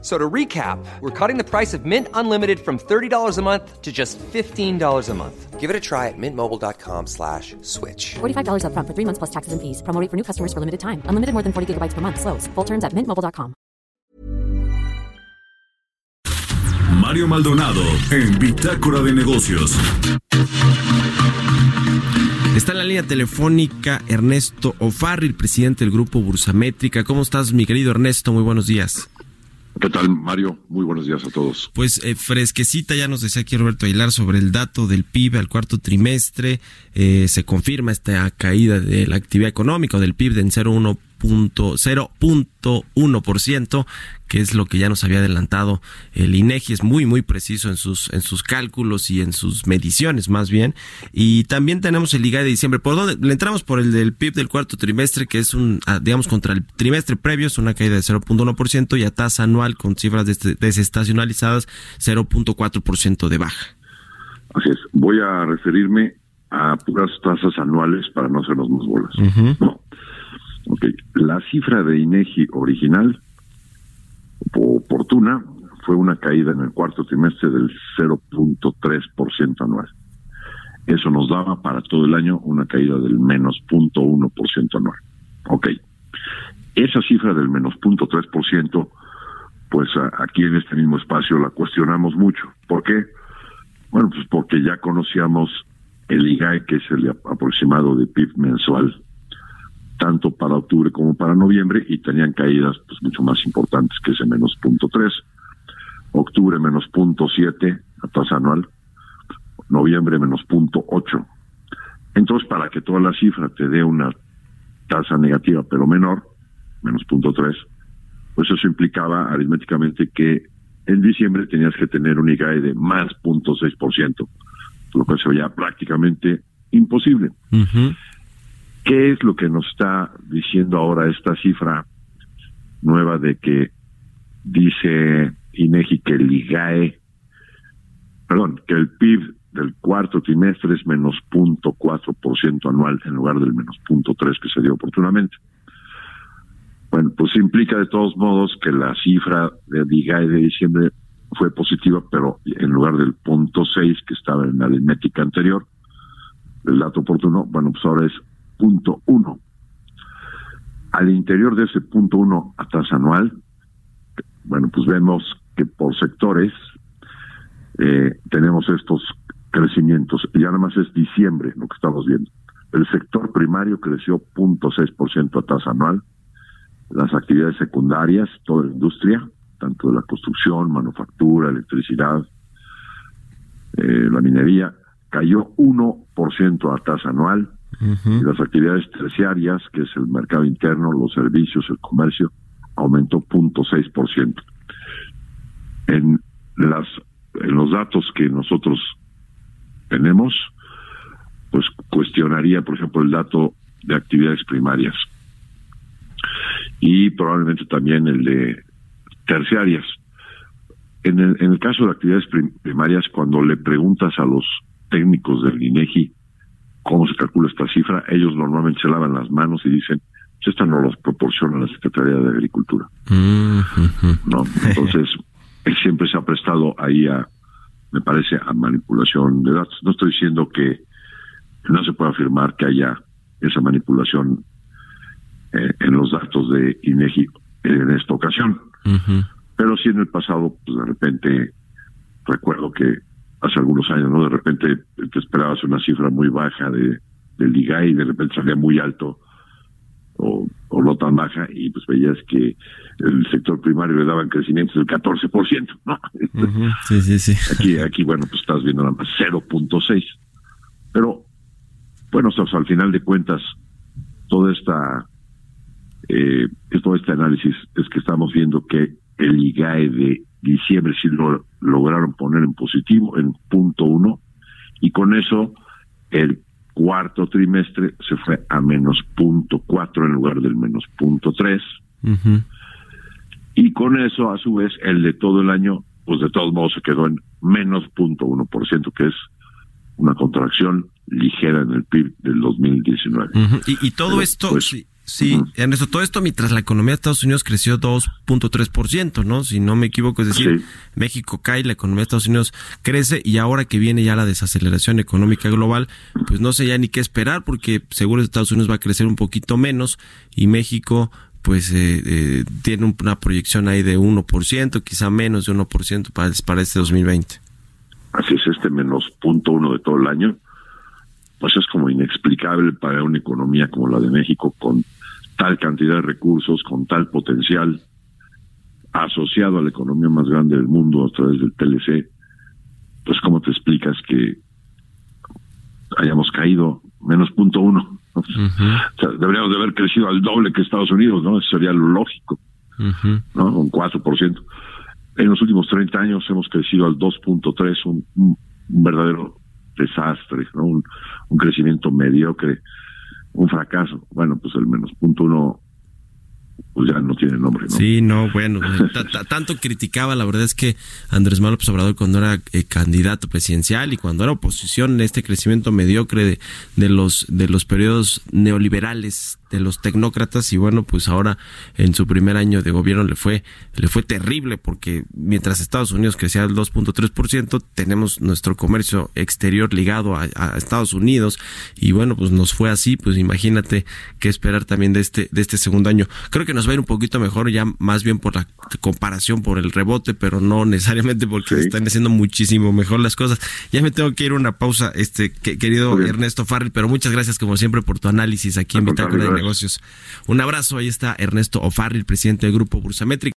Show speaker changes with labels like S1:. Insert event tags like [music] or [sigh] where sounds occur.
S1: So to recap, we're cutting the price of Mint Unlimited from $30 a month to just $15 a month. Give it a try at mintmobile.com slash switch.
S2: $45 up front for three months plus taxes and fees. Promo rate for new customers for limited time. Unlimited more than 40 gigabytes per month. Slows. Full terms at mintmobile.com.
S3: Mario Maldonado en Bitácora de Negocios.
S4: Está en la línea telefónica Ernesto Ofarri, presidente del grupo Bursamétrica. ¿Cómo estás, mi querido Ernesto? Muy buenos días.
S5: ¿Qué tal, Mario? Muy buenos días a todos.
S4: Pues eh, fresquecita, ya nos decía aquí Roberto Aguilar sobre el dato del PIB al cuarto trimestre. Eh, se confirma esta caída de la actividad económica del PIB en 0,1 0.1%, que es lo que ya nos había adelantado el INEGI, es muy muy preciso en sus en sus cálculos y en sus mediciones más bien. Y también tenemos el IGAE de diciembre. ¿Por dónde? Le entramos por el del PIB del cuarto trimestre, que es un ah, digamos contra el trimestre previo es una caída de 0.1% y a tasa anual con cifras desestacionalizadas 0.4% de baja.
S5: Así es. Voy a referirme a puras tasas anuales para no hacernos más bolas. No Okay. La cifra de INEGI original, oportuna, fue una caída en el cuarto trimestre del 0.3% anual. Eso nos daba para todo el año una caída del menos 0.1% anual. Ok. Esa cifra del menos 0.3%, pues aquí en este mismo espacio la cuestionamos mucho. ¿Por qué? Bueno, pues porque ya conocíamos el IGAE, que es el aproximado de PIB mensual tanto para octubre como para noviembre y tenían caídas pues mucho más importantes que ese menos punto tres. Octubre menos punto siete a tasa anual, noviembre menos punto ocho. Entonces, para que toda la cifra te dé una tasa negativa pero menor, menos punto tres, pues eso implicaba aritméticamente que en diciembre tenías que tener un IGAE de más punto seis por ciento, lo cual se veía prácticamente imposible. ¿Qué es lo que nos está diciendo ahora esta cifra nueva de que dice INEGI que el IGAE, perdón, que el PIB del cuarto trimestre es menos 0.4% anual en lugar del menos 0.3 que se dio oportunamente? Bueno, pues implica de todos modos que la cifra del IGAE de diciembre fue positiva, pero en lugar del punto 6 que estaba en la aritmética anterior, el dato oportuno, bueno, pues ahora es punto uno. Al interior de ese punto uno a tasa anual, bueno, pues vemos que por sectores eh, tenemos estos crecimientos. Ya nada más es diciembre lo que estamos viendo. El sector primario creció 0.6% a tasa anual. Las actividades secundarias, toda la industria, tanto de la construcción, manufactura, electricidad, eh, la minería, cayó 1% a tasa anual las actividades terciarias, que es el mercado interno, los servicios, el comercio, aumentó 0.6%. En las en los datos que nosotros tenemos, pues cuestionaría, por ejemplo, el dato de actividades primarias y probablemente también el de terciarias. En el, en el caso de actividades primarias, cuando le preguntas a los técnicos del INEGI cómo se calcula esta cifra, ellos normalmente se lavan las manos y dicen, pues esta no los proporciona la Secretaría de Agricultura. ¿No? Entonces, él siempre se ha prestado ahí a, me parece, a manipulación de datos. No estoy diciendo que no se pueda afirmar que haya esa manipulación eh, en los datos de INEGI en esta ocasión. Pero sí en el pasado, pues de repente recuerdo que hace algunos años, ¿no? De repente te esperabas una cifra muy baja de del IGAI y de repente salía muy alto o, o no tan baja y pues veías que el sector primario le daban crecimientos del 14%, ¿no? [laughs]
S4: Sí, sí, sí.
S5: Aquí, aquí, bueno, pues estás viendo nada más 0.6. Pero, bueno, al final de cuentas, toda esta, eh, todo este análisis es que estamos viendo que el IGAE de diciembre sí lo lograron poner en positivo, en punto uno, y con eso el cuarto trimestre se fue a menos punto cuatro en lugar del menos punto tres. con eso, a su vez, el de todo el año, pues de todos modos se quedó en menos 0.1%, que es una contracción ligera en el PIB del 2019.
S4: y, y, todo esto, pues, sí, sí todo esto mientras la economía de Estados Unidos creció 2.3%, ¿no? Si no me equivoco, es decir, México cae, la economía de Estados Unidos crece y ahora que viene ya la desaceleración económica global, pues no sé ya ni qué esperar porque seguro Estados Unidos va a crecer un poquito menos y México pues eh, eh, tiene una proyección ahí de 1%, quizá menos de 1% para, para este 2020.
S5: Así es, este menos punto uno de todo el año, pues es como inexplicable para una economía como la de México con tal cantidad de recursos, con tal potencial asociado a la economía más grande del mundo a través del TLC, pues cómo te explicas que hayamos caído menos punto uno. [laughs] deberíamos de haber crecido al doble que Estados Unidos, ¿no? Eso sería lo lógico, ¿no? Un 4%. En los últimos 30 años hemos crecido al 2.3, un, un, verdadero desastre, ¿no? Un, un, crecimiento mediocre, un fracaso. Bueno, pues el menos punto uno pues ya no tiene nombre, ¿no?
S4: Sí, no, bueno, [laughs] tanto criticaba, la verdad es que Andrés Manuel López Obrador cuando era eh, candidato presidencial y cuando era oposición este crecimiento mediocre de, de los de los periodos neoliberales de los tecnócratas y bueno, pues ahora en su primer año de gobierno le fue le fue terrible porque mientras Estados Unidos crecía al 2.3%, tenemos nuestro comercio exterior ligado a, Estados Unidos y bueno, pues nos fue así, pues imagínate qué esperar también de este de este segundo año. Creo que nos va a ir un poquito mejor ya más bien por la comparación por el rebote, pero no necesariamente porque están haciendo muchísimo mejor las cosas. Ya me tengo que ir a una pausa, este querido Ernesto Farrell, pero muchas gracias como siempre por tu análisis aquí en Bitácora negocios. Un abrazo, ahí está Ernesto O'Farrill, presidente del grupo Bursametric.